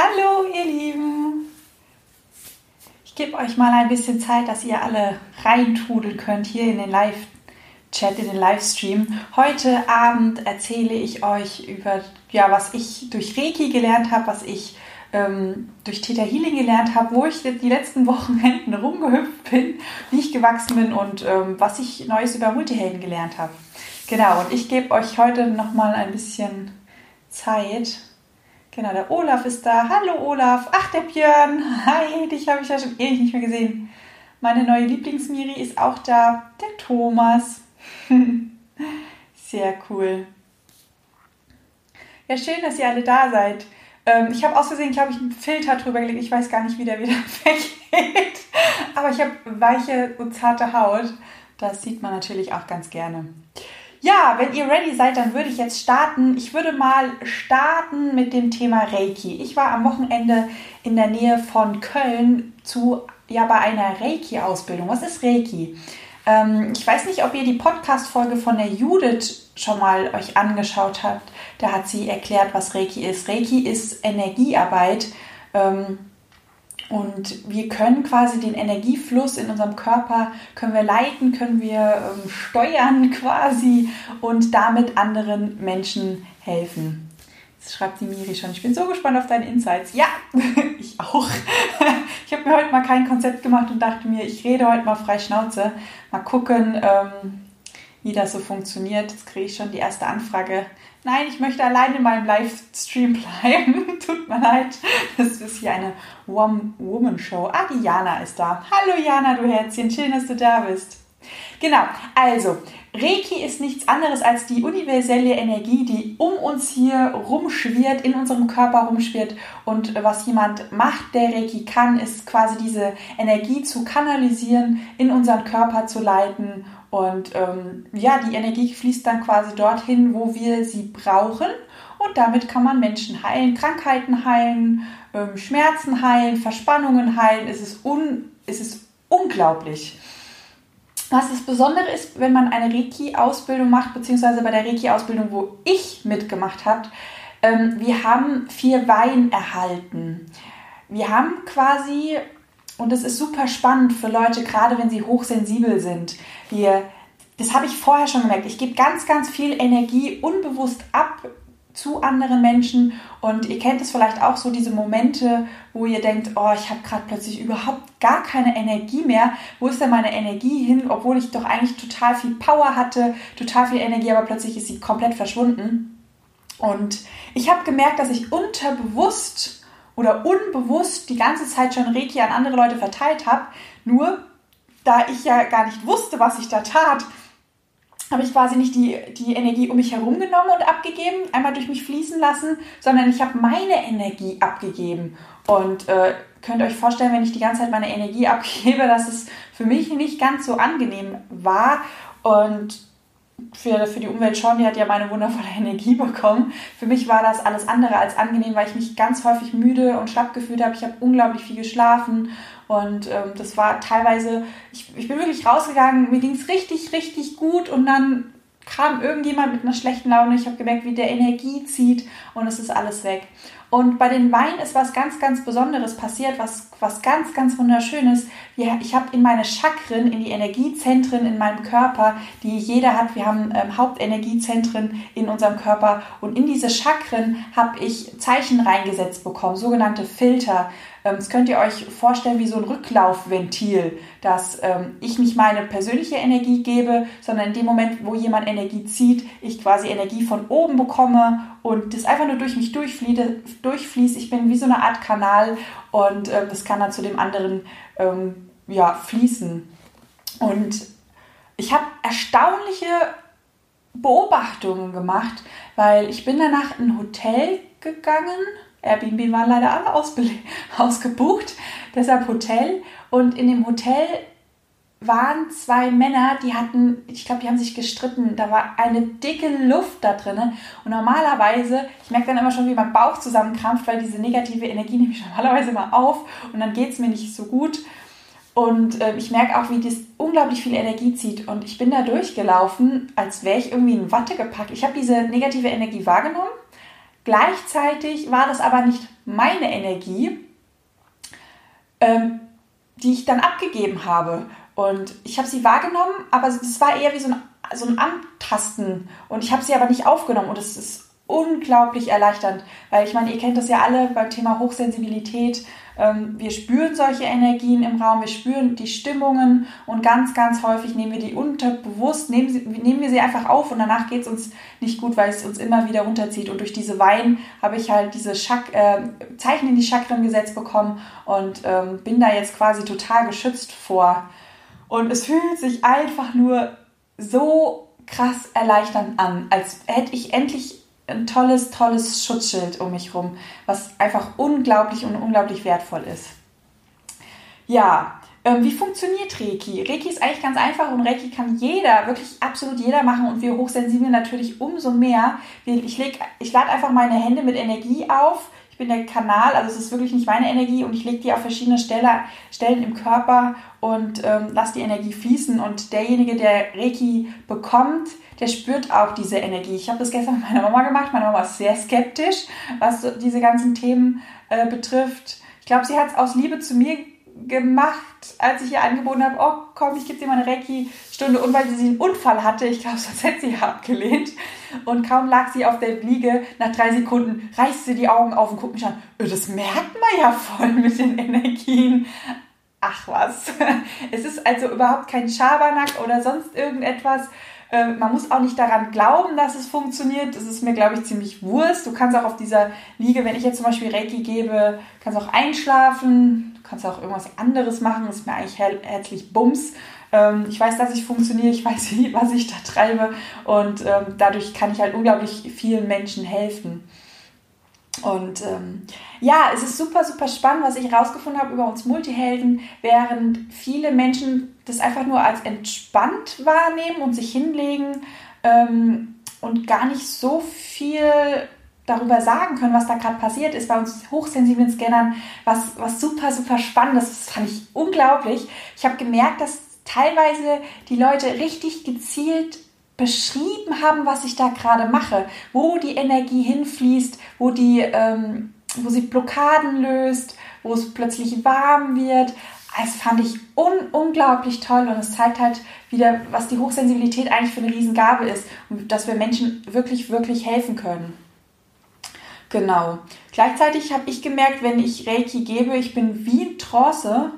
Hallo, ihr Lieben! Ich gebe euch mal ein bisschen Zeit, dass ihr alle reintrudeln könnt hier in den Live-Chat, in den Livestream. Heute Abend erzähle ich euch über, ja, was ich durch Reiki gelernt habe, was ich ähm, durch Theta Healing gelernt habe, wo ich die letzten Wochenenden rumgehüpft bin, wie ich gewachsen bin und ähm, was ich Neues über Multihelden gelernt habe. Genau, und ich gebe euch heute nochmal ein bisschen Zeit, Genau, der Olaf ist da. Hallo Olaf. Ach, der Björn. Hi, dich habe ich ja schon ewig nicht mehr gesehen. Meine neue Lieblingsmiri ist auch da. Der Thomas. Sehr cool. Ja, schön, dass ihr alle da seid. Ähm, ich habe aus Versehen, glaube ich, einen Filter drüber gelegt. Ich weiß gar nicht, wie der wieder weggeht. Aber ich habe weiche und zarte Haut. Das sieht man natürlich auch ganz gerne. Ja, wenn ihr ready seid, dann würde ich jetzt starten. Ich würde mal starten mit dem Thema Reiki. Ich war am Wochenende in der Nähe von Köln zu ja bei einer Reiki-Ausbildung. Was ist Reiki? Ähm, ich weiß nicht, ob ihr die Podcast-Folge von der Judith schon mal euch angeschaut habt. Da hat sie erklärt, was Reiki ist. Reiki ist Energiearbeit. Ähm, und wir können quasi den Energiefluss in unserem Körper, können wir leiten, können wir ähm, steuern quasi und damit anderen Menschen helfen. Jetzt schreibt die Miri schon, ich bin so gespannt auf deine Insights. Ja, ich auch. Ich habe mir heute mal kein Konzept gemacht und dachte mir, ich rede heute mal frei Schnauze. Mal gucken, ähm, wie das so funktioniert. Jetzt kriege ich schon die erste Anfrage nein, ich möchte allein in meinem Livestream bleiben. Tut mir leid. Das ist hier eine Woman-Show. Ah, die Jana ist da. Hallo Jana, du Herzchen. Schön, dass du da bist. Genau, also Reiki ist nichts anderes als die universelle Energie, die um uns hier rumschwirrt, in unserem Körper rumschwirrt. Und was jemand macht, der Reiki kann, ist quasi diese Energie zu kanalisieren, in unseren Körper zu leiten und ähm, ja, die Energie fließt dann quasi dorthin, wo wir sie brauchen. Und damit kann man Menschen heilen, Krankheiten heilen, ähm, Schmerzen heilen, Verspannungen heilen. Es ist, un, es ist unglaublich. Was das Besondere ist, wenn man eine Reiki-Ausbildung macht, beziehungsweise bei der Reiki-Ausbildung, wo ich mitgemacht habe, ähm, wir haben vier Wein erhalten. Wir haben quasi und das ist super spannend für Leute, gerade wenn sie hochsensibel sind. Wir, das habe ich vorher schon gemerkt. Ich gebe ganz, ganz viel Energie unbewusst ab zu anderen Menschen und ihr kennt es vielleicht auch so diese Momente, wo ihr denkt, oh, ich habe gerade plötzlich überhaupt gar keine Energie mehr. Wo ist denn meine Energie hin, obwohl ich doch eigentlich total viel Power hatte, total viel Energie, aber plötzlich ist sie komplett verschwunden. Und ich habe gemerkt, dass ich unterbewusst oder unbewusst die ganze Zeit schon Reiki an andere Leute verteilt habe. Nur da ich ja gar nicht wusste, was ich da tat, habe ich quasi nicht die, die Energie um mich herum genommen und abgegeben, einmal durch mich fließen lassen, sondern ich habe meine Energie abgegeben. Und äh, könnt euch vorstellen, wenn ich die ganze Zeit meine Energie abgebe, dass es für mich nicht ganz so angenehm war. Und für, für die Umwelt schon, die hat ja meine wundervolle Energie bekommen. Für mich war das alles andere als angenehm, weil ich mich ganz häufig müde und schlapp gefühlt habe. Ich habe unglaublich viel geschlafen und ähm, das war teilweise, ich, ich bin wirklich rausgegangen, mir ging es richtig, richtig gut und dann kam irgendjemand mit einer schlechten Laune. Ich habe gemerkt, wie der Energie zieht und es ist alles weg. Und bei den Weinen ist was ganz, ganz Besonderes passiert, was, was ganz, ganz wunderschönes. Ich habe in meine Chakren, in die Energiezentren in meinem Körper, die jeder hat, wir haben ähm, Hauptenergiezentren in unserem Körper und in diese Chakren habe ich Zeichen reingesetzt bekommen, sogenannte Filter. Ähm, das könnt ihr euch vorstellen wie so ein Rücklaufventil, dass ähm, ich nicht meine persönliche Energie gebe, sondern in dem Moment, wo jemand Energie zieht, ich quasi Energie von oben bekomme und das einfach nur durch mich durchfließt. Ich bin wie so eine Art Kanal und äh, das kann dann zu dem anderen ähm, ja, fließen. Und ich habe erstaunliche Beobachtungen gemacht, weil ich bin danach in ein Hotel gegangen Airbnb waren leider alle ausgebucht, deshalb Hotel. Und in dem Hotel waren zwei Männer, die hatten, ich glaube, die haben sich gestritten. Da war eine dicke Luft da drin. Und normalerweise, ich merke dann immer schon, wie mein Bauch zusammenkrampft, weil diese negative Energie nehme ich normalerweise immer auf und dann geht es mir nicht so gut. Und äh, ich merke auch, wie das unglaublich viel Energie zieht. Und ich bin da durchgelaufen, als wäre ich irgendwie in Watte gepackt. Ich habe diese negative Energie wahrgenommen Gleichzeitig war das aber nicht meine Energie, ähm, die ich dann abgegeben habe. Und ich habe sie wahrgenommen, aber es war eher wie so ein, so ein Antasten. Und ich habe sie aber nicht aufgenommen. Und es ist unglaublich erleichternd, weil ich meine, ihr kennt das ja alle beim Thema Hochsensibilität. Ähm, wir spüren solche Energien im Raum, wir spüren die Stimmungen und ganz, ganz häufig nehmen wir die unterbewusst, nehmen, sie, nehmen wir sie einfach auf und danach geht es uns nicht gut, weil es uns immer wieder runterzieht. Und durch diese Wein habe ich halt diese Chak äh, Zeichen in die Chakren gesetzt bekommen und ähm, bin da jetzt quasi total geschützt vor. Und es fühlt sich einfach nur so krass erleichternd an, als hätte ich endlich ein tolles, tolles Schutzschild um mich rum, was einfach unglaublich und unglaublich wertvoll ist. Ja, ähm, wie funktioniert Reiki? Reiki ist eigentlich ganz einfach und Reiki kann jeder, wirklich absolut jeder machen und wir Hochsensiblen natürlich umso mehr. Ich, ich lade einfach meine Hände mit Energie auf ich bin der Kanal, also es ist wirklich nicht meine Energie und ich lege die auf verschiedene Stelle, Stellen im Körper und ähm, lasse die Energie fließen. Und derjenige, der Reiki bekommt, der spürt auch diese Energie. Ich habe das gestern mit meiner Mama gemacht. Meine Mama ist sehr skeptisch, was diese ganzen Themen äh, betrifft. Ich glaube, sie hat es aus Liebe zu mir gemacht, als ich ihr angeboten habe, oh komm, ich gebe dir mal eine Reiki-Stunde und weil sie einen Unfall hatte, ich glaube, sonst hätte sie abgelehnt. Und kaum lag sie auf der Liege, nach drei Sekunden reißt sie die Augen auf und guckt mich an. Äh, das merkt man ja voll mit den Energien. Ach was. Es ist also überhaupt kein Schabernack oder sonst irgendetwas. Ähm, man muss auch nicht daran glauben, dass es funktioniert. Das ist mir, glaube ich, ziemlich Wurst. Du kannst auch auf dieser Liege, wenn ich jetzt zum Beispiel Reiki gebe, kannst auch einschlafen. Du kannst auch irgendwas anderes machen. Das ist mir eigentlich her herzlich Bums. Ähm, ich weiß, dass ich funktioniere. Ich weiß, was ich da treibe. Und ähm, dadurch kann ich halt unglaublich vielen Menschen helfen. Und ähm, ja, es ist super, super spannend, was ich herausgefunden habe über uns Multihelden, während viele Menschen das einfach nur als entspannt wahrnehmen und sich hinlegen ähm, und gar nicht so viel darüber sagen können, was da gerade passiert ist bei uns hochsensiblen Scannern, was, was super, super spannend ist. Das fand ich unglaublich. Ich habe gemerkt, dass teilweise die Leute richtig gezielt beschrieben haben, was ich da gerade mache, wo die Energie hinfließt, wo, die, ähm, wo sie Blockaden löst, wo es plötzlich warm wird. Das fand ich un unglaublich toll und es zeigt halt wieder, was die Hochsensibilität eigentlich für eine Riesengabe ist und dass wir Menschen wirklich, wirklich helfen können. Genau. Gleichzeitig habe ich gemerkt, wenn ich Reiki gebe, ich bin wie Trance.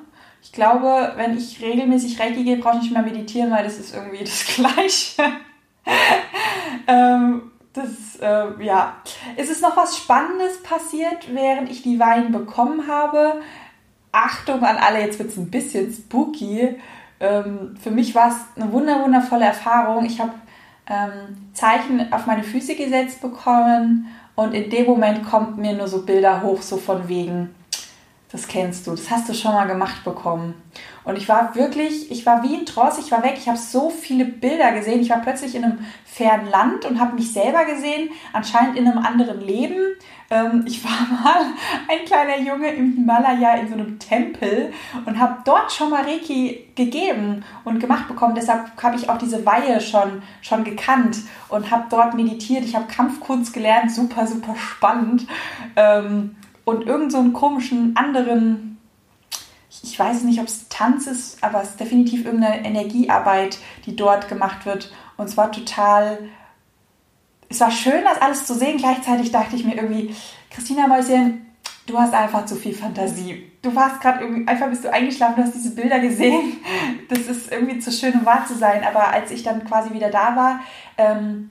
Ich glaube, wenn ich regelmäßig Reiki gebe, brauche ich nicht mehr meditieren, weil das ist irgendwie das Gleiche. ähm, das, äh, ja. Es ist noch was Spannendes passiert, während ich die Wein bekommen habe. Achtung an alle, jetzt wird es ein bisschen spooky. Ähm, für mich war es eine wundervolle Erfahrung. Ich habe ähm, Zeichen auf meine Füße gesetzt bekommen und in dem Moment kommt mir nur so Bilder hoch, so von wegen, das kennst du, das hast du schon mal gemacht bekommen. Und ich war wirklich, ich war wie ein Tross, ich war weg, ich habe so viele Bilder gesehen. Ich war plötzlich in einem fernen Land und habe mich selber gesehen, anscheinend in einem anderen Leben. Ähm, ich war mal ein kleiner Junge im Himalaya in so einem Tempel und habe dort schon mal Reiki gegeben und gemacht bekommen. Deshalb habe ich auch diese Weihe schon, schon gekannt und habe dort meditiert. Ich habe Kampfkunst gelernt, super, super spannend. Ähm, und irgend so einen komischen anderen, ich weiß nicht, ob es Tanz ist, aber es ist definitiv irgendeine Energiearbeit, die dort gemacht wird. Und es war total, es war schön, das alles zu sehen. Gleichzeitig dachte ich mir irgendwie, Christina Mäuschen, du hast einfach zu viel Fantasie. Du warst gerade irgendwie, einfach bist du eingeschlafen, du hast diese Bilder gesehen. Das ist irgendwie zu schön, um wahr zu sein. Aber als ich dann quasi wieder da war, ähm,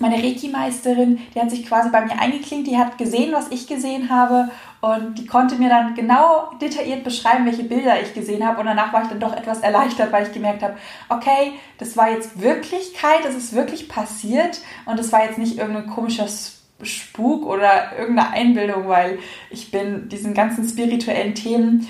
meine Reiki-Meisterin, die hat sich quasi bei mir eingeklinkt, die hat gesehen, was ich gesehen habe und die konnte mir dann genau detailliert beschreiben, welche Bilder ich gesehen habe und danach war ich dann doch etwas erleichtert, weil ich gemerkt habe, okay, das war jetzt Wirklichkeit, das ist wirklich passiert und das war jetzt nicht irgendein komischer Spuk oder irgendeine Einbildung, weil ich bin diesen ganzen spirituellen Themen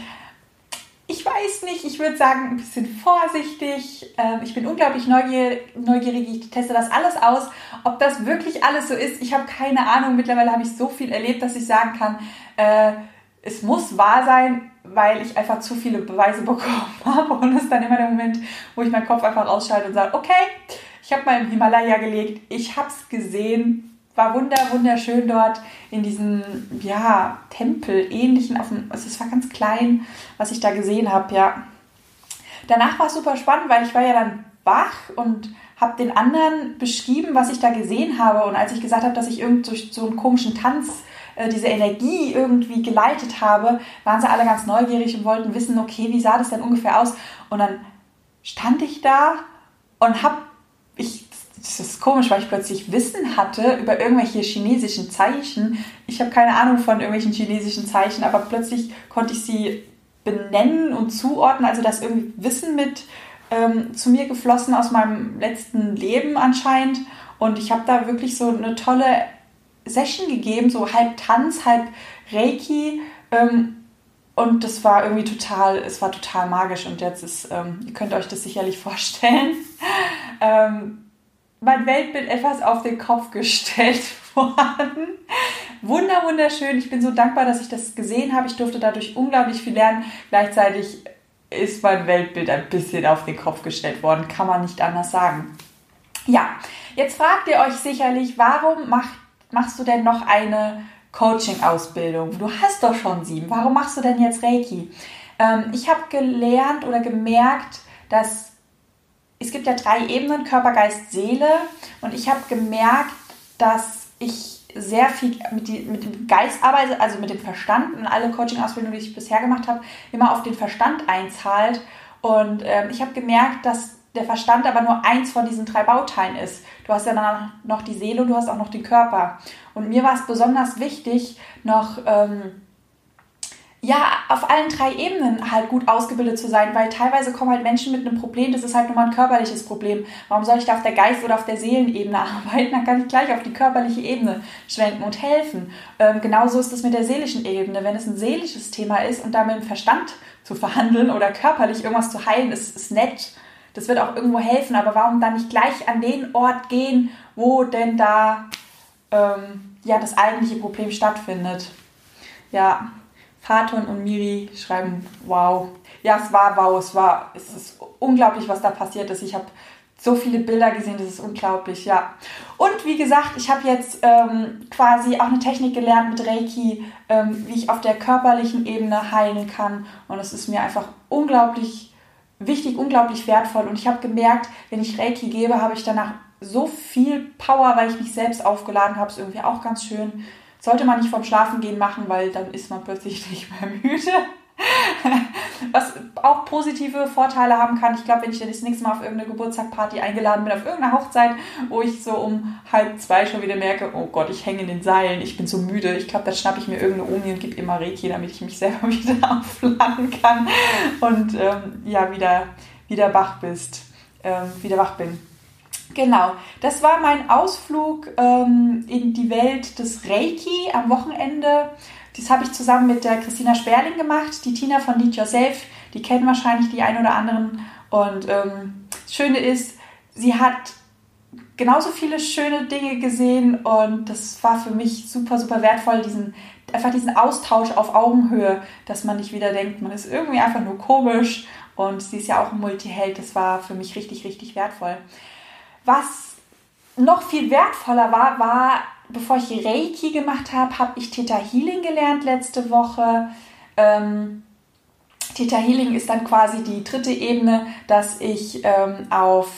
ich weiß nicht, ich würde sagen, ein bisschen vorsichtig. Ähm, ich bin unglaublich neugierig, ich teste das alles aus. Ob das wirklich alles so ist, ich habe keine Ahnung. Mittlerweile habe ich so viel erlebt, dass ich sagen kann, äh, es muss wahr sein, weil ich einfach zu viele Beweise bekommen habe. Und das ist dann immer der Moment, wo ich meinen Kopf einfach ausschalte und sage, okay, ich habe mal im Himalaya gelegt, ich habe es gesehen, war wunder, wunderschön dort in diesem, ja, Tempel ähnlichen, auf dem, also es war ganz klein, was ich da gesehen habe, ja. Danach war es super spannend, weil ich war ja dann wach und habe den anderen beschrieben, was ich da gesehen habe. Und als ich gesagt habe, dass ich irgend durch so einen komischen Tanz äh, diese Energie irgendwie geleitet habe, waren sie alle ganz neugierig und wollten wissen, okay, wie sah das denn ungefähr aus? Und dann stand ich da und habe, das ist komisch, weil ich plötzlich Wissen hatte über irgendwelche chinesischen Zeichen. Ich habe keine Ahnung von irgendwelchen chinesischen Zeichen, aber plötzlich konnte ich sie benennen und zuordnen, also das irgendwie Wissen mit ähm, zu mir geflossen aus meinem letzten Leben anscheinend. Und ich habe da wirklich so eine tolle Session gegeben, so halb Tanz, halb Reiki. Ähm, und das war irgendwie total, es war total magisch. Und jetzt ist, ähm, ihr könnt euch das sicherlich vorstellen, ähm, mein Weltbild etwas auf den Kopf gestellt worden. Wunder, wunderschön. Ich bin so dankbar, dass ich das gesehen habe. Ich durfte dadurch unglaublich viel lernen. Gleichzeitig ist mein Weltbild ein bisschen auf den Kopf gestellt worden. Kann man nicht anders sagen. Ja, jetzt fragt ihr euch sicherlich, warum macht, machst du denn noch eine Coaching-Ausbildung? Du hast doch schon sieben. Warum machst du denn jetzt Reiki? Ähm, ich habe gelernt oder gemerkt, dass es gibt ja drei Ebenen, Körper, Geist, Seele. Und ich habe gemerkt, dass ich sehr viel mit, die, mit dem Geist arbeite, also mit dem Verstand und alle Coaching-Ausbildungen, die ich bisher gemacht habe, immer auf den Verstand einzahlt. Und ähm, ich habe gemerkt, dass der Verstand aber nur eins von diesen drei Bauteilen ist. Du hast ja dann noch die Seele und du hast auch noch den Körper. Und mir war es besonders wichtig, noch ähm, ja, auf allen drei Ebenen halt gut ausgebildet zu sein, weil teilweise kommen halt Menschen mit einem Problem, das ist halt nur mal ein körperliches Problem. Warum soll ich da auf der Geist- oder auf der Seelenebene arbeiten? Dann kann ich gleich auf die körperliche Ebene schwenken und helfen. Ähm, genauso ist es mit der seelischen Ebene. Wenn es ein seelisches Thema ist und da mit dem Verstand zu verhandeln oder körperlich irgendwas zu heilen, ist, ist nett. Das wird auch irgendwo helfen, aber warum dann nicht gleich an den Ort gehen, wo denn da ähm, ja das eigentliche Problem stattfindet? Ja, Faton und Miri schreiben, wow. Ja, es war wow, es war, es ist unglaublich, was da passiert ist. Ich habe so viele Bilder gesehen, das ist unglaublich, ja. Und wie gesagt, ich habe jetzt ähm, quasi auch eine Technik gelernt mit Reiki, ähm, wie ich auf der körperlichen Ebene heilen kann. Und es ist mir einfach unglaublich wichtig, unglaublich wertvoll. Und ich habe gemerkt, wenn ich Reiki gebe, habe ich danach so viel Power, weil ich mich selbst aufgeladen habe. Ist irgendwie auch ganz schön. Sollte man nicht vorm Schlafengehen machen, weil dann ist man plötzlich nicht mehr müde. Was auch positive Vorteile haben kann. Ich glaube, wenn ich dann das nächste Mal auf irgendeine Geburtstagparty eingeladen bin, auf irgendeine Hochzeit, wo ich so um halb zwei schon wieder merke, oh Gott, ich hänge in den Seilen, ich bin so müde. Ich glaube, da schnappe ich mir irgendeine Omi und gebe immer Reiki, damit ich mich selber wieder aufladen kann und ähm, ja, wieder, wieder wach bist, ähm, wieder wach bin. Genau, das war mein Ausflug ähm, in die Welt des Reiki am Wochenende. Das habe ich zusammen mit der Christina Sperling gemacht, die Tina von Lead Yourself. Die kennen wahrscheinlich die ein oder anderen. Und ähm, das Schöne ist, sie hat genauso viele schöne Dinge gesehen und das war für mich super, super wertvoll, diesen, einfach diesen Austausch auf Augenhöhe, dass man nicht wieder denkt, man ist irgendwie einfach nur komisch und sie ist ja auch ein Multiheld. Das war für mich richtig, richtig wertvoll. Was noch viel wertvoller war, war, bevor ich Reiki gemacht habe, habe ich Theta Healing gelernt letzte Woche. Ähm, Theta Healing ist dann quasi die dritte Ebene, dass ich ähm, auf,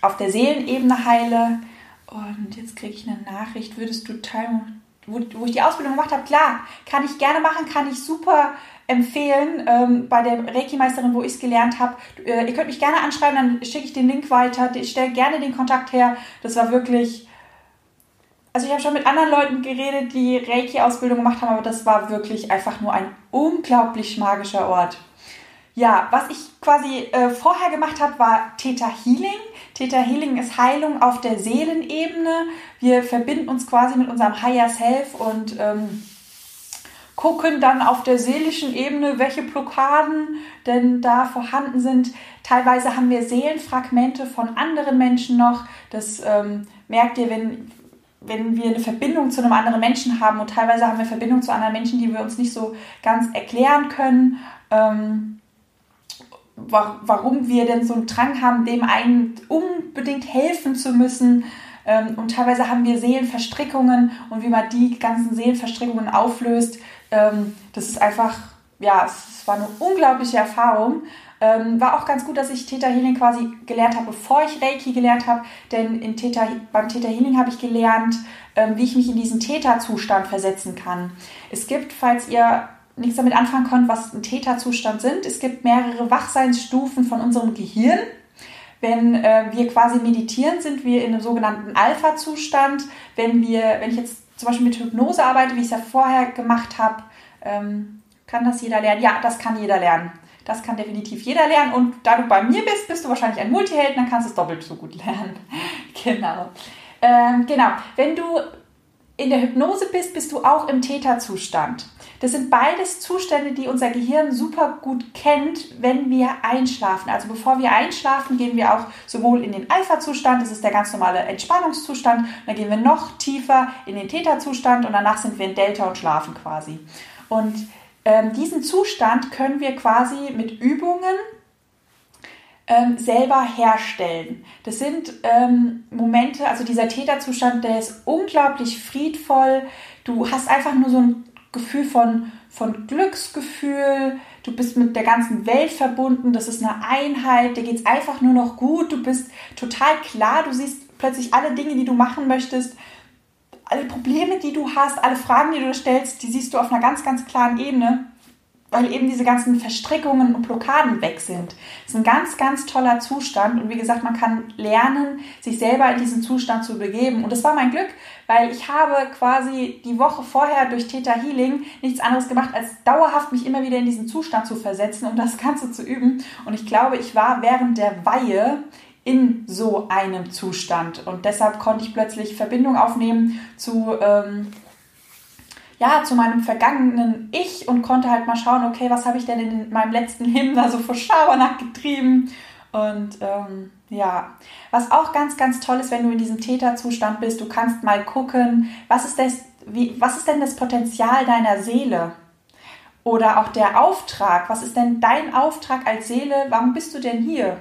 auf der Seelenebene heile. Und jetzt kriege ich eine Nachricht, würdest du teilen, wo, wo ich die Ausbildung gemacht habe? Klar, kann ich gerne machen, kann ich super empfehlen ähm, bei der Reiki-Meisterin, wo ich es gelernt habe. Äh, ihr könnt mich gerne anschreiben, dann schicke ich den Link weiter. Ich stelle gerne den Kontakt her. Das war wirklich. Also ich habe schon mit anderen Leuten geredet, die Reiki-Ausbildung gemacht haben, aber das war wirklich einfach nur ein unglaublich magischer Ort. Ja, was ich quasi äh, vorher gemacht habe, war Theta Healing. Theta Healing ist Heilung auf der Seelenebene. Wir verbinden uns quasi mit unserem Higher Self und ähm, gucken dann auf der seelischen Ebene, welche Blockaden denn da vorhanden sind. Teilweise haben wir Seelenfragmente von anderen Menschen noch. Das ähm, merkt ihr, wenn, wenn wir eine Verbindung zu einem anderen Menschen haben. Und teilweise haben wir Verbindung zu anderen Menschen, die wir uns nicht so ganz erklären können. Ähm, warum wir denn so einen Drang haben, dem einen unbedingt helfen zu müssen. Ähm, und teilweise haben wir Seelenverstrickungen und wie man die ganzen Seelenverstrickungen auflöst, ähm, das ist einfach, ja, es war eine unglaubliche Erfahrung. Ähm, war auch ganz gut, dass ich Theta Healing quasi gelernt habe, bevor ich Reiki gelernt habe, denn in Theta, beim Theta Healing habe ich gelernt, wie ich mich in diesen Theta-Zustand versetzen kann. Es gibt, falls ihr nichts damit anfangen könnt, was ein Theta-Zustand sind, es gibt mehrere Wachseinsstufen von unserem Gehirn. Wenn äh, wir quasi meditieren, sind wir in einem sogenannten Alpha-Zustand. Wenn wenn ich jetzt zum Beispiel mit Hypnose arbeite, wie ich es ja vorher gemacht habe, ähm, kann das jeder lernen? Ja, das kann jeder lernen. Das kann definitiv jeder lernen. Und da du bei mir bist, bist du wahrscheinlich ein Multiheld, dann kannst du es doppelt so gut lernen. genau. Ähm, genau. Wenn du in der Hypnose bist, bist du auch im Theta-Zustand. Das sind beides Zustände, die unser Gehirn super gut kennt, wenn wir einschlafen. Also bevor wir einschlafen, gehen wir auch sowohl in den Alpha-Zustand, das ist der ganz normale Entspannungszustand, dann gehen wir noch tiefer in den Theta-Zustand und danach sind wir in Delta und schlafen quasi. Und ähm, diesen Zustand können wir quasi mit Übungen ähm, selber herstellen. Das sind ähm, Momente, also dieser Täterzustand, der ist unglaublich friedvoll. Du hast einfach nur so ein Gefühl von, von Glücksgefühl. Du bist mit der ganzen Welt verbunden. Das ist eine Einheit. Dir geht es einfach nur noch gut. Du bist total klar. Du siehst plötzlich alle Dinge, die du machen möchtest. Alle Probleme, die du hast, alle Fragen, die du stellst, die siehst du auf einer ganz, ganz klaren Ebene weil eben diese ganzen Verstrickungen und Blockaden weg sind. Das ist ein ganz, ganz toller Zustand und wie gesagt, man kann lernen, sich selber in diesen Zustand zu begeben. Und das war mein Glück, weil ich habe quasi die Woche vorher durch Theta Healing nichts anderes gemacht, als dauerhaft mich immer wieder in diesen Zustand zu versetzen, um das Ganze zu üben. Und ich glaube, ich war während der Weihe in so einem Zustand. Und deshalb konnte ich plötzlich Verbindung aufnehmen zu ähm, ja, zu meinem vergangenen Ich und konnte halt mal schauen, okay, was habe ich denn in meinem letzten Leben da so vor Schabernack getrieben? Und ähm, ja, was auch ganz, ganz toll ist, wenn du in diesem Täterzustand bist, du kannst mal gucken, was ist, das, wie, was ist denn das Potenzial deiner Seele? Oder auch der Auftrag, was ist denn dein Auftrag als Seele? Warum bist du denn hier?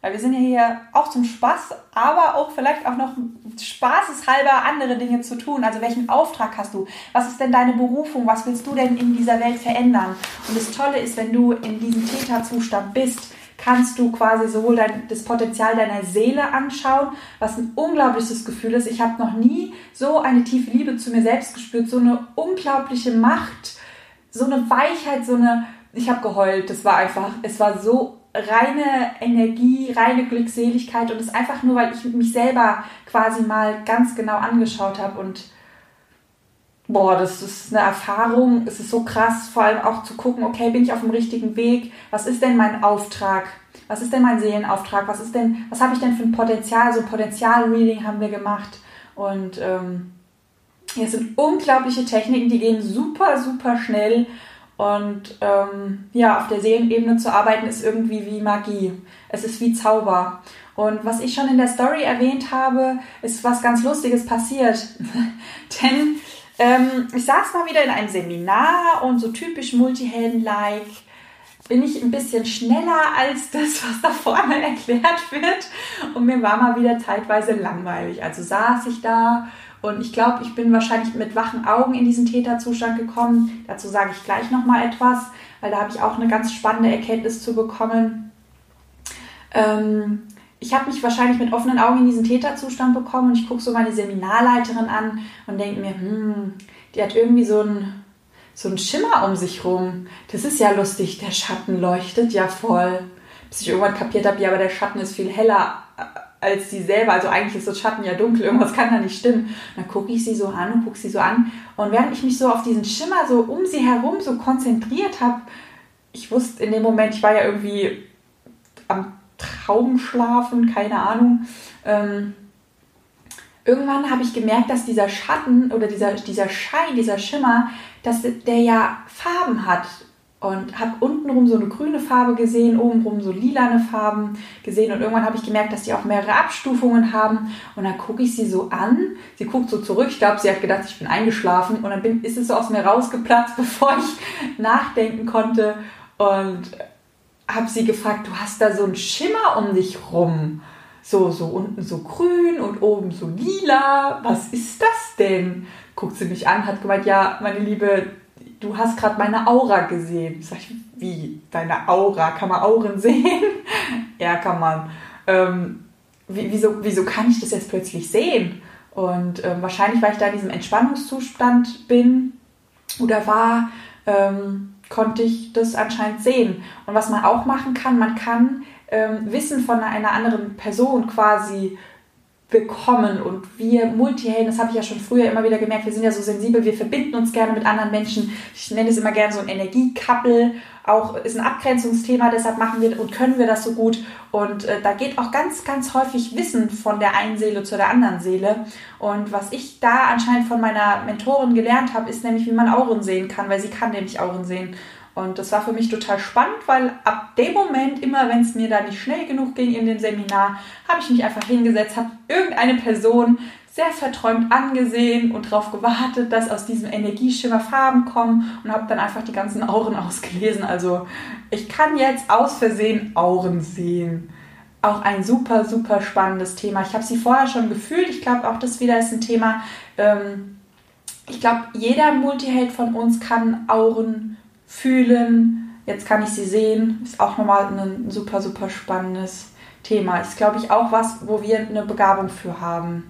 Weil wir sind ja hier auch zum Spaß, aber auch vielleicht auch noch spaßeshalber andere Dinge zu tun. Also welchen Auftrag hast du? Was ist denn deine Berufung? Was willst du denn in dieser Welt verändern? Und das Tolle ist, wenn du in diesem Täterzustand bist, kannst du quasi sowohl dein, das Potenzial deiner Seele anschauen, was ein unglaubliches Gefühl ist. Ich habe noch nie so eine tiefe Liebe zu mir selbst gespürt, so eine unglaubliche Macht, so eine Weichheit, so eine... Ich habe geheult. Das war einfach, es war so reine Energie, reine Glückseligkeit und es einfach nur, weil ich mich selber quasi mal ganz genau angeschaut habe und boah, das ist eine Erfahrung, es ist so krass, vor allem auch zu gucken, okay, bin ich auf dem richtigen Weg? Was ist denn mein Auftrag? Was ist denn mein Seelenauftrag? Was ist denn, was habe ich denn für ein Potenzial? So ein Potenzial-Reading haben wir gemacht und ähm, es sind unglaubliche Techniken, die gehen super, super schnell und ähm, ja, auf der Seelenebene zu arbeiten ist irgendwie wie Magie. Es ist wie Zauber. Und was ich schon in der Story erwähnt habe, ist was ganz Lustiges passiert. Denn ähm, ich saß mal wieder in einem Seminar und so typisch Multihelden-like bin ich ein bisschen schneller als das, was da vorne erklärt wird. Und mir war mal wieder zeitweise langweilig. Also saß ich da und ich glaube, ich bin wahrscheinlich mit wachen Augen in diesen Täterzustand gekommen. Dazu sage ich gleich nochmal etwas, weil da habe ich auch eine ganz spannende Erkenntnis zu bekommen. Ähm, ich habe mich wahrscheinlich mit offenen Augen in diesen Täterzustand bekommen und ich gucke so meine Seminarleiterin an und denke mir, hm, die hat irgendwie so einen so einen Schimmer um sich rum. Das ist ja lustig, der Schatten leuchtet ja voll. Bis ich irgendwann kapiert habe, ja, aber der Schatten ist viel heller als sie selber. Also eigentlich ist das Schatten ja dunkel, irgendwas kann da nicht stimmen. Dann gucke ich sie so an und gucke sie so an. Und während ich mich so auf diesen Schimmer so um sie herum so konzentriert habe, ich wusste in dem Moment, ich war ja irgendwie am Traumschlafen, keine Ahnung. Ähm, irgendwann habe ich gemerkt, dass dieser Schatten oder dieser, dieser Schein, dieser Schimmer, dass der ja Farben hat und habe untenrum so eine grüne Farbe gesehen, obenrum so lilane Farben gesehen. Und irgendwann habe ich gemerkt, dass die auch mehrere Abstufungen haben. Und dann gucke ich sie so an, sie guckt so zurück, ich glaube, sie hat gedacht, ich bin eingeschlafen. Und dann bin, ist es so aus mir rausgeplatzt, bevor ich nachdenken konnte. Und habe sie gefragt, du hast da so einen Schimmer um dich rum, so, so unten so grün und oben so lila. Was ist das denn? Guckt sie mich an, hat gemeint, ja, meine Liebe, du hast gerade meine Aura gesehen. Sag ich, wie? Deine Aura? Kann man Auren sehen? ja, kann man. Ähm, wieso, wieso kann ich das jetzt plötzlich sehen? Und ähm, wahrscheinlich, weil ich da in diesem Entspannungszustand bin oder war, ähm, konnte ich das anscheinend sehen. Und was man auch machen kann, man kann ähm, Wissen von einer anderen Person quasi bekommen. Und wir Multihelden, das habe ich ja schon früher immer wieder gemerkt, wir sind ja so sensibel, wir verbinden uns gerne mit anderen Menschen. Ich nenne es immer gerne so ein Energiekappel. Auch ist ein Abgrenzungsthema, deshalb machen wir und können wir das so gut. Und äh, da geht auch ganz, ganz häufig Wissen von der einen Seele zu der anderen Seele. Und was ich da anscheinend von meiner Mentorin gelernt habe, ist nämlich, wie man Auren sehen kann, weil sie kann nämlich Auren sehen. Und das war für mich total spannend, weil ab dem Moment, immer wenn es mir da nicht schnell genug ging in dem Seminar, habe ich mich einfach hingesetzt, habe irgendeine Person sehr verträumt angesehen und darauf gewartet, dass aus diesem Energieschimmer Farben kommen und habe dann einfach die ganzen Auren ausgelesen. Also ich kann jetzt aus Versehen Auren sehen. Auch ein super, super spannendes Thema. Ich habe sie vorher schon gefühlt. Ich glaube, auch das wieder ist ein Thema. Ähm, ich glaube, jeder Multiheld von uns kann Auren fühlen. Jetzt kann ich sie sehen. Ist auch nochmal ein super, super spannendes Thema. Ist, glaube ich, auch was, wo wir eine Begabung für haben.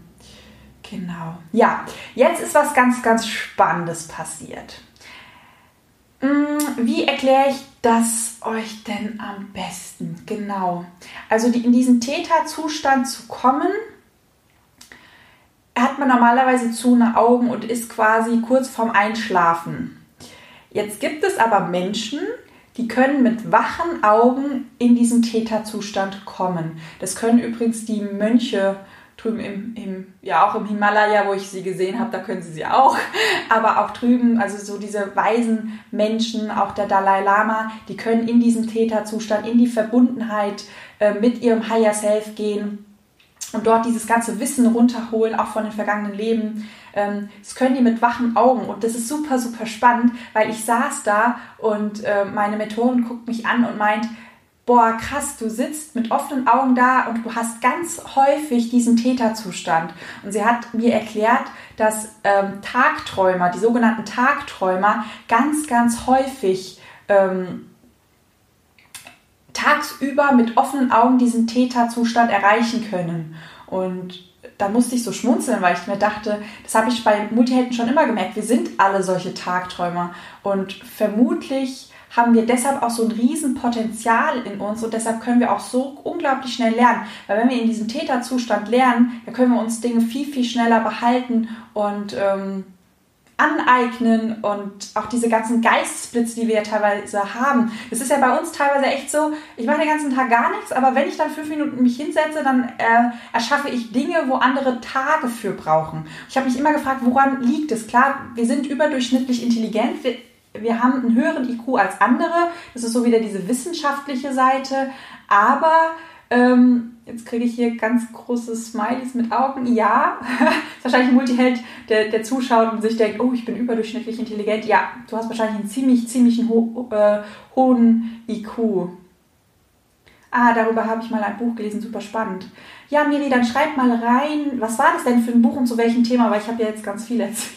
Genau. Ja, jetzt ist was ganz, ganz Spannendes passiert. Hm, wie erkläre ich das euch denn am besten? Genau. Also in diesen Täterzustand zu kommen, hat man normalerweise zu eine Augen und ist quasi kurz vorm Einschlafen. Jetzt gibt es aber Menschen, die können mit wachen Augen in diesen Täterzustand kommen. Das können übrigens die Mönche drüben im, im, ja auch im Himalaya, wo ich sie gesehen habe, da können sie sie auch. Aber auch drüben, also so diese weisen Menschen, auch der Dalai Lama, die können in diesem Täterzustand, in die Verbundenheit äh, mit ihrem Higher Self gehen und dort dieses ganze Wissen runterholen, auch von den vergangenen Leben. Ähm, das können die mit wachen Augen und das ist super, super spannend, weil ich saß da und äh, meine Mentorin guckt mich an und meint, boah, krass, du sitzt mit offenen Augen da und du hast ganz häufig diesen Täterzustand. Und sie hat mir erklärt, dass ähm, Tagträumer, die sogenannten Tagträumer, ganz, ganz häufig ähm, tagsüber mit offenen Augen diesen Täterzustand erreichen können. Und da musste ich so schmunzeln, weil ich mir dachte, das habe ich bei Multihelden schon immer gemerkt, wir sind alle solche Tagträumer. Und vermutlich haben wir deshalb auch so ein Riesenpotenzial in uns und deshalb können wir auch so unglaublich schnell lernen. Weil wenn wir in diesem Täterzustand lernen, dann können wir uns Dinge viel, viel schneller behalten und ähm, aneignen und auch diese ganzen Geistesblitze, die wir ja teilweise haben. Das ist ja bei uns teilweise echt so, ich mache den ganzen Tag gar nichts, aber wenn ich dann fünf Minuten mich hinsetze, dann äh, erschaffe ich Dinge, wo andere Tage für brauchen. Ich habe mich immer gefragt, woran liegt es? Klar, wir sind überdurchschnittlich intelligent, wir, wir haben einen höheren IQ als andere, das ist so wieder diese wissenschaftliche Seite, aber ähm, Jetzt kriege ich hier ganz große Smileys mit Augen. Ja, ist wahrscheinlich ein Multiheld, der, der zuschaut und sich denkt, oh, ich bin überdurchschnittlich intelligent. Ja, du hast wahrscheinlich einen ziemlich, ziemlich ho äh, hohen IQ. Ah, darüber habe ich mal ein Buch gelesen, super spannend. Ja, Miri, dann schreib mal rein, was war das denn für ein Buch und zu welchem Thema, weil ich habe ja jetzt ganz viel erzählt.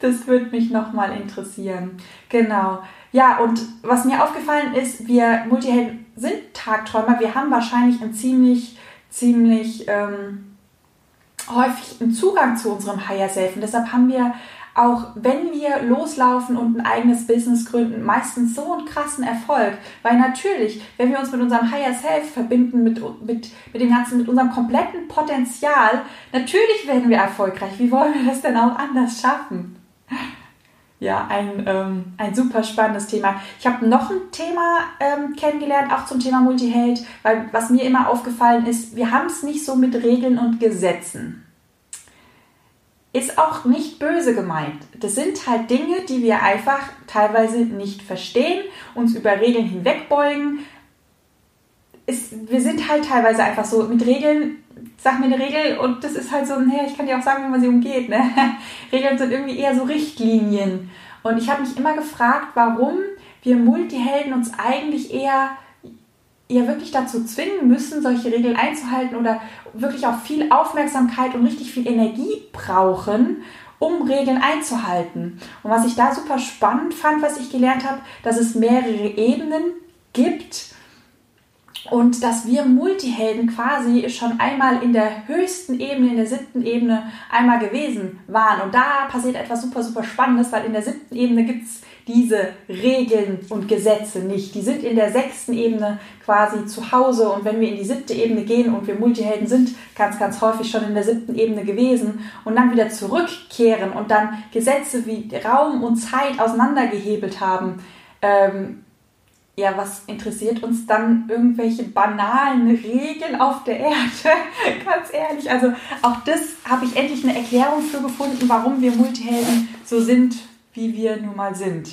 das würde mich nochmal interessieren. Genau. Ja, und was mir aufgefallen ist, wir Multihelden sind Tagträumer. Wir haben wahrscheinlich einen ziemlich, ziemlich ähm, häufig einen Zugang zu unserem Higher Self. Und deshalb haben wir auch wenn wir loslaufen und ein eigenes Business gründen, meistens so einen krassen Erfolg. Weil natürlich, wenn wir uns mit unserem Higher Self verbinden, mit, mit, mit dem ganzen, mit unserem kompletten Potenzial, natürlich werden wir erfolgreich. Wie wollen wir das denn auch anders schaffen? Ja, ein, ähm, ein super spannendes Thema. Ich habe noch ein Thema ähm, kennengelernt, auch zum Thema Multiheld, weil was mir immer aufgefallen ist, wir haben es nicht so mit Regeln und Gesetzen. Ist auch nicht böse gemeint. Das sind halt Dinge, die wir einfach teilweise nicht verstehen, uns über Regeln hinwegbeugen. Ist, wir sind halt teilweise einfach so mit Regeln sag mir eine Regel und das ist halt so, naja, ich kann dir auch sagen, wie man sie umgeht. Ne? Regeln sind irgendwie eher so Richtlinien. Und ich habe mich immer gefragt, warum wir Multihelden uns eigentlich eher ja wirklich dazu zwingen müssen, solche Regeln einzuhalten oder wirklich auch viel Aufmerksamkeit und richtig viel Energie brauchen, um Regeln einzuhalten. Und was ich da super spannend fand, was ich gelernt habe, dass es mehrere Ebenen gibt und dass wir Multihelden quasi schon einmal in der höchsten Ebene, in der siebten Ebene einmal gewesen waren. Und da passiert etwas super, super Spannendes, weil in der siebten Ebene gibt es diese Regeln und Gesetze nicht. Die sind in der sechsten Ebene quasi zu Hause und wenn wir in die siebte Ebene gehen und wir Multihelden sind ganz, ganz häufig schon in der siebten Ebene gewesen und dann wieder zurückkehren und dann Gesetze wie Raum und Zeit auseinandergehebelt haben, ähm, ja, was interessiert uns dann irgendwelche banalen Regeln auf der Erde? Ganz ehrlich, also auch das habe ich endlich eine Erklärung für gefunden, warum wir Multihelden so sind, wie wir nun mal sind.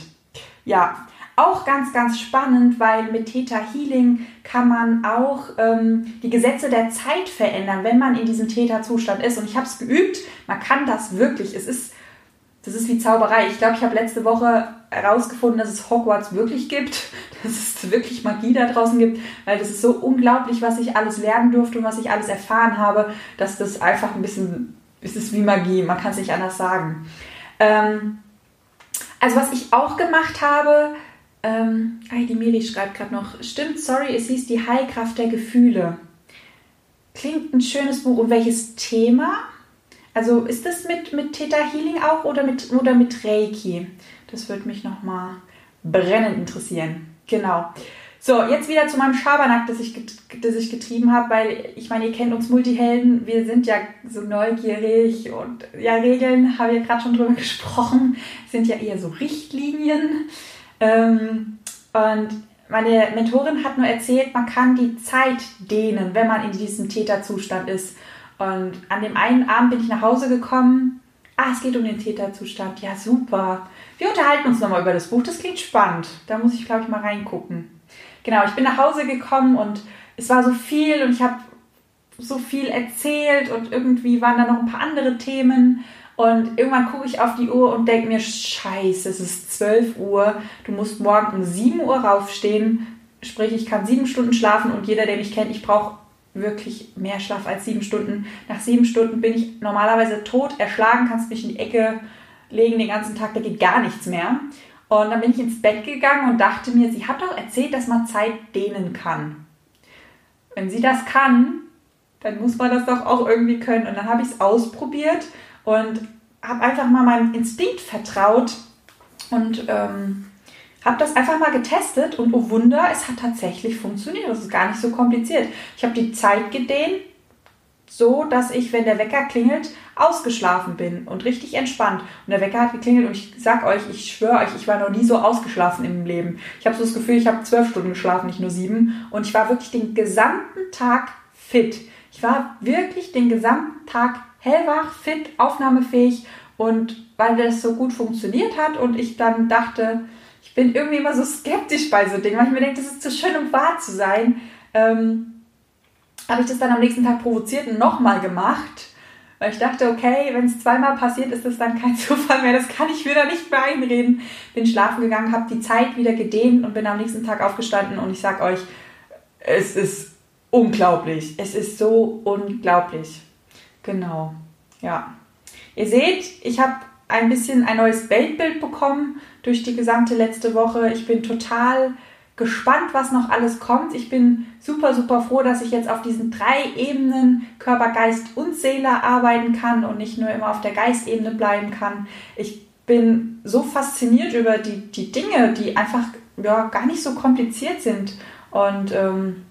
Ja, auch ganz, ganz spannend, weil mit Theta Healing kann man auch ähm, die Gesetze der Zeit verändern, wenn man in diesem Theta-Zustand ist. Und ich habe es geübt, man kann das wirklich. Es ist, das ist wie Zauberei. Ich glaube, ich habe letzte Woche herausgefunden, dass es Hogwarts wirklich gibt, dass es wirklich Magie da draußen gibt, weil das ist so unglaublich, was ich alles lernen durfte und was ich alles erfahren habe, dass das einfach ein bisschen, es ist wie Magie, man kann es nicht anders sagen. Ähm, also was ich auch gemacht habe, ähm, die Miri schreibt gerade noch, stimmt, sorry, es hieß die Heilkraft der Gefühle. Klingt ein schönes Buch. Und welches Thema? Also ist das mit, mit Theta Healing auch oder mit, oder mit Reiki? Das würde mich nochmal brennend interessieren. Genau. So, jetzt wieder zu meinem Schabernack, das ich, das ich getrieben habe, weil ich meine, ihr kennt uns Multihelden, wir sind ja so neugierig und ja, Regeln, habe ich ja gerade schon drüber gesprochen, sind ja eher so Richtlinien. Ähm, und meine Mentorin hat nur erzählt, man kann die Zeit dehnen, wenn man in diesem Täterzustand ist. Und an dem einen Abend bin ich nach Hause gekommen. Ah, es geht um den Täterzustand. Ja, super. Wir unterhalten uns nochmal über das Buch. Das klingt spannend. Da muss ich, glaube ich, mal reingucken genau, ich bin nach Hause gekommen und es war so viel und ich habe so viel erzählt und irgendwie waren da noch ein paar andere Themen. Und irgendwann gucke ich auf die Uhr und denke mir, scheiße, es ist 12 Uhr, du musst morgen um 7 Uhr raufstehen. Sprich, ich kann sieben Stunden schlafen und jeder, der mich kennt, ich brauche wirklich mehr Schlaf als sieben Stunden. Nach sieben Stunden bin ich normalerweise tot, erschlagen, kannst mich in die Ecke legen den ganzen Tag, da geht gar nichts mehr. Und dann bin ich ins Bett gegangen und dachte mir, sie hat doch erzählt, dass man Zeit dehnen kann. Wenn sie das kann, dann muss man das doch auch irgendwie können. Und dann habe ich es ausprobiert und habe einfach mal meinem Instinkt vertraut und ähm, habe das einfach mal getestet und oh Wunder, es hat tatsächlich funktioniert. Das ist gar nicht so kompliziert. Ich habe die Zeit gedehnt, so dass ich, wenn der Wecker klingelt, ausgeschlafen bin und richtig entspannt. Und der Wecker hat geklingelt und ich sag euch, ich schwöre euch, ich war noch nie so ausgeschlafen im Leben. Ich habe so das Gefühl, ich habe zwölf Stunden geschlafen, nicht nur sieben. Und ich war wirklich den gesamten Tag fit. Ich war wirklich den gesamten Tag hellwach, fit, aufnahmefähig. Und weil das so gut funktioniert hat und ich dann dachte, bin irgendwie immer so skeptisch bei so Dingen, weil ich mir denke, das ist zu schön, um wahr zu sein, ähm, habe ich das dann am nächsten Tag provoziert und nochmal gemacht weil ich dachte, okay, wenn es zweimal passiert, ist das dann kein Zufall mehr. Das kann ich wieder nicht mehr einreden. Bin schlafen gegangen, habe die Zeit wieder gedehnt und bin am nächsten Tag aufgestanden. Und ich sag euch, es ist unglaublich. Es ist so unglaublich. Genau. Ja. Ihr seht, ich habe ein bisschen ein neues Weltbild bekommen durch die gesamte letzte Woche. Ich bin total gespannt, was noch alles kommt. Ich bin super, super froh, dass ich jetzt auf diesen drei Ebenen Körper, Geist und Seele arbeiten kann und nicht nur immer auf der Geistebene bleiben kann. Ich bin so fasziniert über die, die Dinge, die einfach ja, gar nicht so kompliziert sind. Und ähm,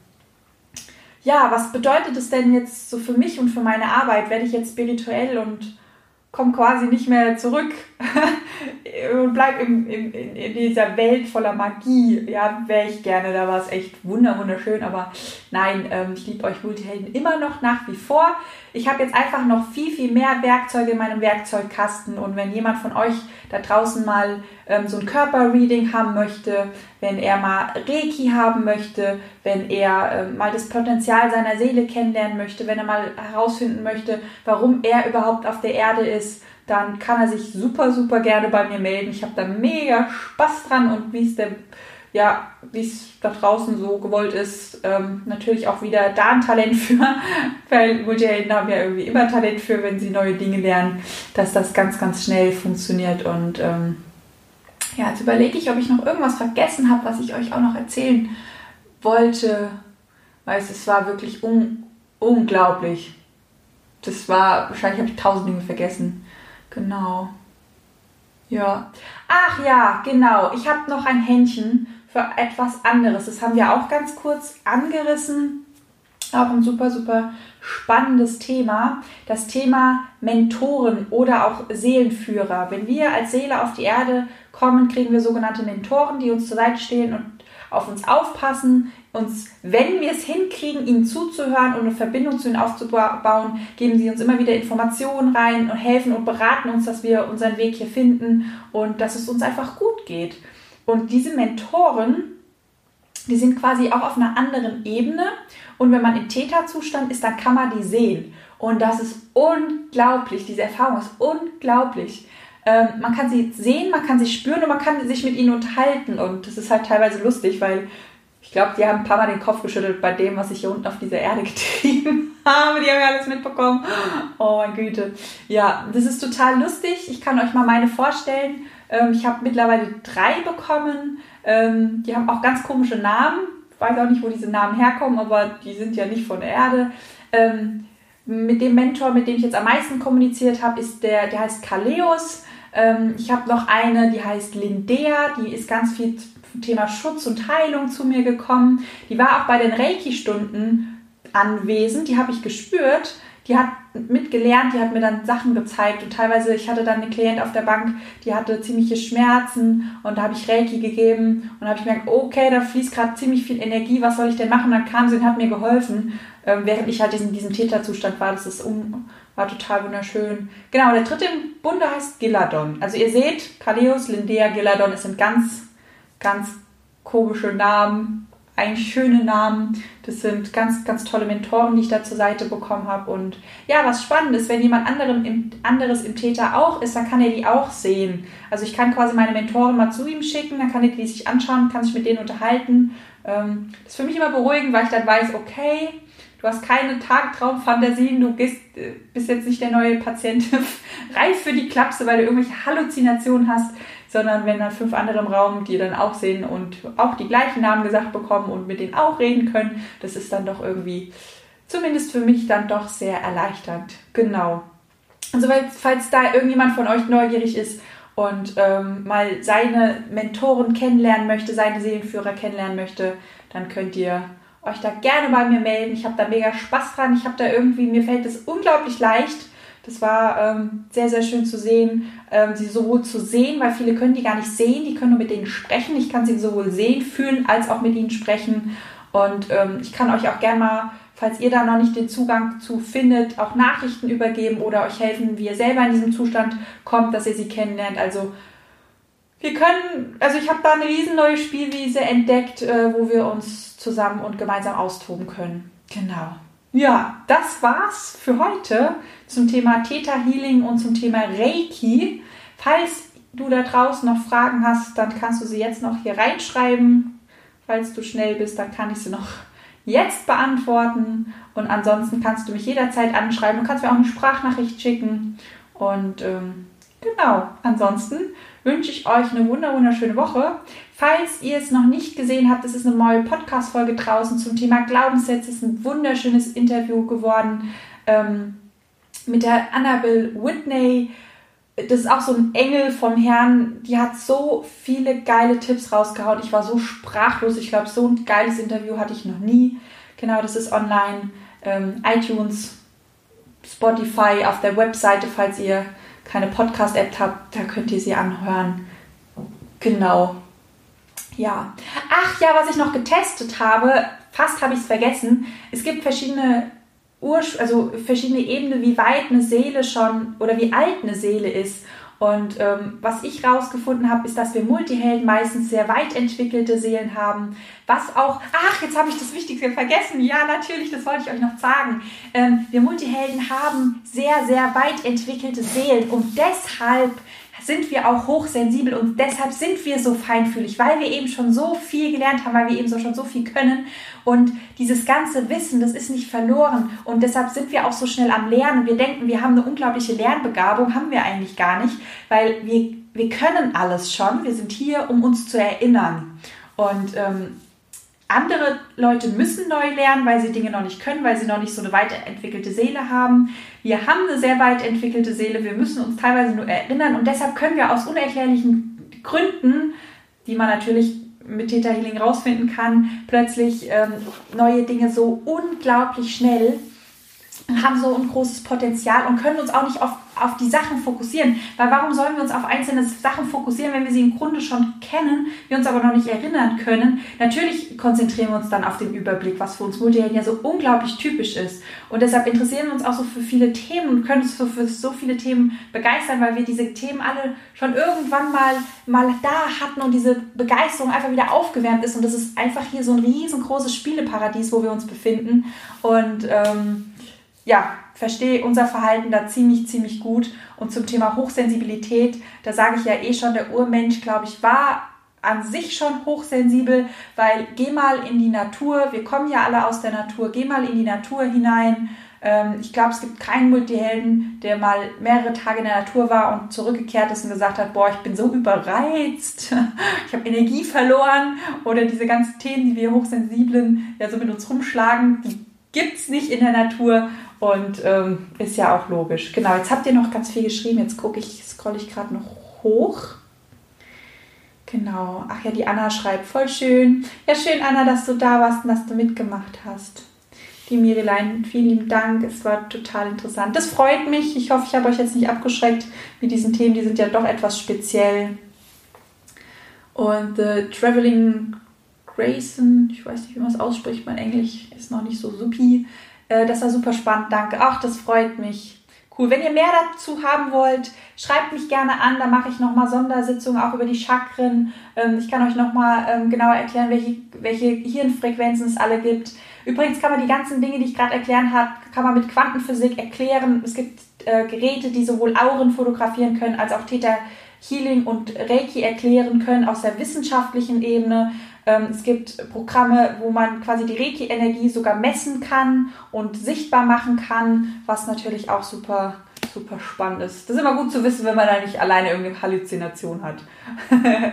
ja, was bedeutet es denn jetzt so für mich und für meine Arbeit? Werde ich jetzt spirituell und komme quasi nicht mehr zurück und bleib im, im, in dieser Welt voller Magie. Ja, wäre ich gerne, da war es echt wunderschön, aber nein, ähm, ich liebe euch Multihelden immer noch nach wie vor. Ich habe jetzt einfach noch viel, viel mehr Werkzeuge in meinem Werkzeugkasten und wenn jemand von euch da draußen mal ähm, so ein Körperreading haben möchte, wenn er mal Reiki haben möchte, wenn er ähm, mal das Potenzial seiner Seele kennenlernen möchte, wenn er mal herausfinden möchte, warum er überhaupt auf der Erde ist, dann kann er sich super, super gerne bei mir melden. Ich habe da mega Spaß dran und wie es der ja, wie es da draußen so gewollt ist, ähm, natürlich auch wieder da ein Talent für, weil Multihelden haben ja irgendwie immer Talent für, wenn sie neue Dinge lernen, dass das ganz, ganz schnell funktioniert. Und ähm, ja, jetzt überlege ich, ob ich noch irgendwas vergessen habe, was ich euch auch noch erzählen wollte, weil es war wirklich un unglaublich. Das war, wahrscheinlich habe ich tausend Dinge vergessen. Genau. Ja. Ach ja, genau. Ich habe noch ein Händchen für etwas anderes. Das haben wir auch ganz kurz angerissen. Auch ein super, super spannendes Thema. Das Thema Mentoren oder auch Seelenführer. Wenn wir als Seele auf die Erde kommen, kriegen wir sogenannte Mentoren, die uns zur Seite stehen und auf uns aufpassen, uns, wenn wir es hinkriegen, ihnen zuzuhören und eine Verbindung zu ihnen aufzubauen, geben sie uns immer wieder Informationen rein und helfen und beraten uns, dass wir unseren Weg hier finden und dass es uns einfach gut geht. Und diese Mentoren, die sind quasi auch auf einer anderen Ebene. Und wenn man im Täterzustand ist, dann kann man die sehen. Und das ist unglaublich. Diese Erfahrung ist unglaublich. Ähm, man kann sie sehen, man kann sie spüren und man kann sich mit ihnen unterhalten. Und das ist halt teilweise lustig, weil ich glaube, die haben ein paar Mal den Kopf geschüttelt bei dem, was ich hier unten auf dieser Erde getrieben habe. Die haben ja alles mitbekommen. Oh meine Güte. Ja, das ist total lustig. Ich kann euch mal meine vorstellen. Ähm, ich habe mittlerweile drei bekommen. Ähm, die haben auch ganz komische Namen. Ich weiß auch nicht, wo diese Namen herkommen, aber die sind ja nicht von der Erde. Ähm, mit dem Mentor, mit dem ich jetzt am meisten kommuniziert habe, ist der, der heißt Kaleos. ich habe noch eine, die heißt Lindea, die ist ganz viel Thema Schutz und Heilung zu mir gekommen. Die war auch bei den Reiki-Stunden anwesend, die habe ich gespürt die hat mitgelernt, die hat mir dann Sachen gezeigt und teilweise, ich hatte dann eine Klient auf der Bank, die hatte ziemliche Schmerzen und da habe ich Reiki gegeben und habe ich gemerkt, okay, da fließt gerade ziemlich viel Energie, was soll ich denn machen? Und dann kam sie und hat mir geholfen, ähm, während ich halt in diesem Täterzustand war. Das ist um, war total wunderschön. Genau, der dritte im Bunde heißt Giladon. Also ihr seht, Kaleus, Lindea, Giladon, es sind ganz, ganz komische Namen eigentlich schöne Namen. Das sind ganz, ganz tolle Mentoren, die ich da zur Seite bekommen habe. Und ja, was spannend ist, wenn jemand anderem im, anderes im Täter auch ist, dann kann er die auch sehen. Also ich kann quasi meine Mentoren mal zu ihm schicken, dann kann er die sich anschauen, kann sich mit denen unterhalten. Ähm, das ist für mich immer beruhigend, weil ich dann weiß, okay, du hast keine Tagtraumfantasien, du bist, äh, bist jetzt nicht der neue Patient reif für die Klapse, weil du irgendwelche Halluzinationen hast sondern wenn dann fünf andere im Raum, die dann auch sehen und auch die gleichen Namen gesagt bekommen und mit denen auch reden können, das ist dann doch irgendwie, zumindest für mich, dann doch sehr erleichternd. Genau. Also falls da irgendjemand von euch neugierig ist und ähm, mal seine Mentoren kennenlernen möchte, seine Seelenführer kennenlernen möchte, dann könnt ihr euch da gerne bei mir melden. Ich habe da mega Spaß dran. Ich habe da irgendwie, mir fällt es unglaublich leicht, das war ähm, sehr, sehr schön zu sehen, ähm, sie sowohl zu sehen, weil viele können die gar nicht sehen, die können nur mit denen sprechen. Ich kann sie sowohl sehen, fühlen, als auch mit ihnen sprechen. Und ähm, ich kann euch auch gerne mal, falls ihr da noch nicht den Zugang zu findet, auch Nachrichten übergeben oder euch helfen, wie ihr selber in diesem Zustand kommt, dass ihr sie kennenlernt. Also wir können, also ich habe da eine riesen neue Spielwiese entdeckt, äh, wo wir uns zusammen und gemeinsam austoben können. Genau. Ja, das war's für heute zum Thema Theta Healing und zum Thema Reiki. Falls du da draußen noch Fragen hast, dann kannst du sie jetzt noch hier reinschreiben. Falls du schnell bist, dann kann ich sie noch jetzt beantworten. Und ansonsten kannst du mich jederzeit anschreiben. Du kannst mir auch eine Sprachnachricht schicken. Und ähm, genau, ansonsten wünsche ich euch eine wunderschöne Woche. Falls ihr es noch nicht gesehen habt, es ist eine neue Podcast-Folge draußen zum Thema Glaubenssätze. Es ist ein wunderschönes Interview geworden ähm, mit der Annabelle Whitney. Das ist auch so ein Engel vom Herrn. Die hat so viele geile Tipps rausgehauen. Ich war so sprachlos. Ich glaube, so ein geiles Interview hatte ich noch nie. Genau, das ist online. Ähm, iTunes, Spotify, auf der Webseite, falls ihr keine Podcast-App habt, da könnt ihr sie anhören. Genau. Ja. Ach ja, was ich noch getestet habe, fast habe ich es vergessen. Es gibt verschiedene Urs also verschiedene Ebenen, wie weit eine Seele schon oder wie alt eine Seele ist. Und ähm, was ich rausgefunden habe, ist, dass wir Multihelden meistens sehr weit entwickelte Seelen haben. Was auch, ach, jetzt habe ich das Wichtigste vergessen. Ja, natürlich, das wollte ich euch noch sagen. Ähm, wir Multihelden haben sehr, sehr weit entwickelte Seelen und deshalb sind wir auch hochsensibel und deshalb sind wir so feinfühlig, weil wir eben schon so viel gelernt haben, weil wir eben so schon so viel können. Und dieses ganze Wissen, das ist nicht verloren. Und deshalb sind wir auch so schnell am Lernen. Wir denken, wir haben eine unglaubliche Lernbegabung, haben wir eigentlich gar nicht, weil wir, wir können alles schon. Wir sind hier, um uns zu erinnern. Und ähm, andere Leute müssen neu lernen, weil sie Dinge noch nicht können, weil sie noch nicht so eine weiterentwickelte Seele haben. Wir haben eine sehr weit entwickelte Seele, wir müssen uns teilweise nur erinnern und deshalb können wir aus unerklärlichen Gründen, die man natürlich mit Theta Healing rausfinden kann, plötzlich ähm, neue Dinge so unglaublich schnell haben so ein großes Potenzial und können uns auch nicht auf, auf die Sachen fokussieren. Weil warum sollen wir uns auf einzelne Sachen fokussieren, wenn wir sie im Grunde schon kennen, wir uns aber noch nicht erinnern können? Natürlich konzentrieren wir uns dann auf den Überblick, was für uns Multihelden ja so unglaublich typisch ist. Und deshalb interessieren wir uns auch so für viele Themen und können uns für, für so viele Themen begeistern, weil wir diese Themen alle schon irgendwann mal, mal da hatten und diese Begeisterung einfach wieder aufgewärmt ist. Und das ist einfach hier so ein riesengroßes Spieleparadies, wo wir uns befinden. Und ähm, ja, verstehe unser Verhalten da ziemlich, ziemlich gut. Und zum Thema Hochsensibilität, da sage ich ja eh schon, der Urmensch, glaube ich, war an sich schon hochsensibel, weil geh mal in die Natur, wir kommen ja alle aus der Natur, geh mal in die Natur hinein. Ähm, ich glaube, es gibt keinen Multihelden, der mal mehrere Tage in der Natur war und zurückgekehrt ist und gesagt hat, boah, ich bin so überreizt, ich habe Energie verloren oder diese ganzen Themen, die wir Hochsensiblen ja so mit uns rumschlagen, die gibt es nicht in der Natur und ähm, ist ja auch logisch. Genau, jetzt habt ihr noch ganz viel geschrieben. Jetzt gucke ich, scroll ich gerade noch hoch. Genau. Ach ja, die Anna schreibt, voll schön. Ja, schön, Anna, dass du da warst und dass du mitgemacht hast. Die Mirilein, vielen lieben Dank. Es war total interessant. Das freut mich. Ich hoffe, ich habe euch jetzt nicht abgeschreckt mit diesen Themen. Die sind ja doch etwas speziell. Und The äh, Traveling Grayson, ich weiß nicht, wie man es ausspricht, mein Englisch ist noch nicht so supi. Äh, das war super spannend, danke. Ach, das freut mich. Cool. Wenn ihr mehr dazu haben wollt, schreibt mich gerne an. Da mache ich nochmal Sondersitzungen auch über die Chakren. Ähm, ich kann euch nochmal ähm, genauer erklären, welche, welche Hirnfrequenzen es alle gibt. Übrigens kann man die ganzen Dinge, die ich gerade erklären habe, kann man mit Quantenphysik erklären. Es gibt äh, Geräte, die sowohl Auren fotografieren können, als auch Theta Healing und Reiki erklären können aus der wissenschaftlichen Ebene. Ähm, es gibt Programme, wo man quasi die Reiki-Energie sogar messen kann und sichtbar machen kann, was natürlich auch super, super spannend ist. Das ist immer gut zu wissen, wenn man da nicht alleine irgendeine Halluzination hat.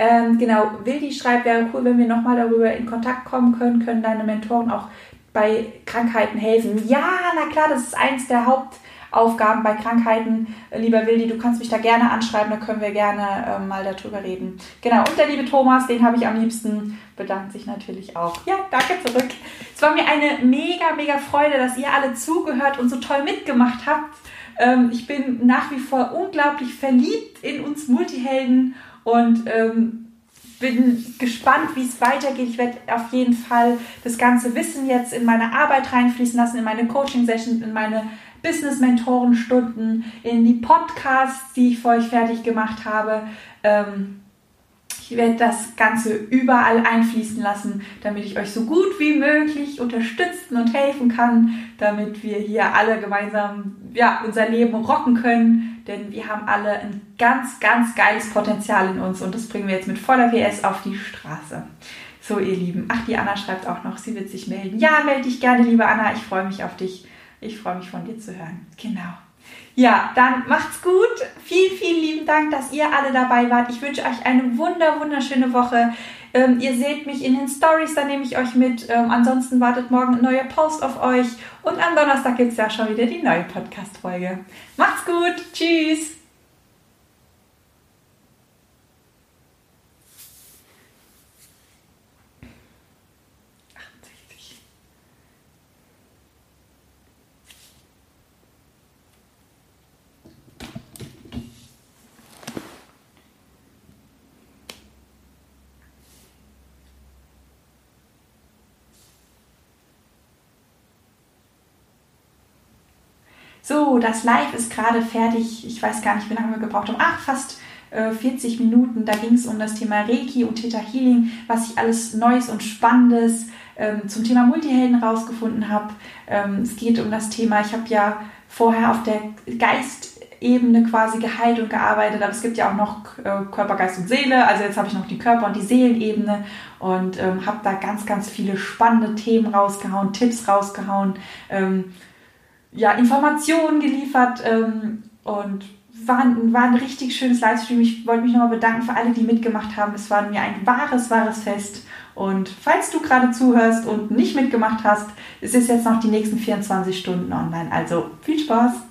ähm, genau, Wildi schreibt, wäre cool, wenn wir nochmal darüber in Kontakt kommen können, können deine Mentoren auch bei Krankheiten helfen. Ja, na klar, das ist eins der Haupt- Aufgaben bei Krankheiten. Äh, lieber Wildi, du kannst mich da gerne anschreiben, da können wir gerne äh, mal darüber reden. Genau, und der liebe Thomas, den habe ich am liebsten, bedankt sich natürlich auch. Ja, danke zurück. Es war mir eine mega, mega Freude, dass ihr alle zugehört und so toll mitgemacht habt. Ähm, ich bin nach wie vor unglaublich verliebt in uns Multihelden und ähm, bin gespannt, wie es weitergeht. Ich werde auf jeden Fall das ganze Wissen jetzt in meine Arbeit reinfließen lassen, in meine Coaching-Sessions, in meine Business-Mentoren-Stunden, in die Podcasts, die ich für euch fertig gemacht habe. Ähm, ich werde das Ganze überall einfließen lassen, damit ich euch so gut wie möglich unterstützen und helfen kann, damit wir hier alle gemeinsam ja, unser Leben rocken können. Denn wir haben alle ein ganz, ganz geiles Potenzial in uns und das bringen wir jetzt mit voller PS auf die Straße. So, ihr Lieben. Ach, die Anna schreibt auch noch, sie wird sich melden. Ja, melde dich gerne, liebe Anna. Ich freue mich auf dich. Ich freue mich von dir zu hören. Genau. Ja, dann macht's gut. Vielen, vielen lieben Dank, dass ihr alle dabei wart. Ich wünsche euch eine wunder, wunderschöne Woche. Ähm, ihr seht mich in den Stories, da nehme ich euch mit. Ähm, ansonsten wartet morgen ein neuer Post auf euch. Und am Donnerstag gibt es ja schon wieder die neue Podcast-Folge. Macht's gut. Tschüss. So, das Live ist gerade fertig. Ich weiß gar nicht, wie lange wir gebraucht haben. Ach, fast äh, 40 Minuten. Da ging es um das Thema Reiki und Theta Healing, was ich alles Neues und Spannendes ähm, zum Thema Multihelden rausgefunden habe. Ähm, es geht um das Thema, ich habe ja vorher auf der Geist Ebene quasi geheilt und gearbeitet, aber es gibt ja auch noch äh, Körper, Geist und Seele. Also jetzt habe ich noch die Körper- und die Seelenebene und ähm, habe da ganz, ganz viele spannende Themen rausgehauen, Tipps rausgehauen, ähm, ja, Informationen geliefert ähm, und war war ein richtig schönes Livestream. Ich wollte mich nochmal bedanken für alle, die mitgemacht haben. Es war mir ein wahres, wahres Fest. Und falls du gerade zuhörst und nicht mitgemacht hast, ist es jetzt noch die nächsten 24 Stunden online. Also viel Spaß!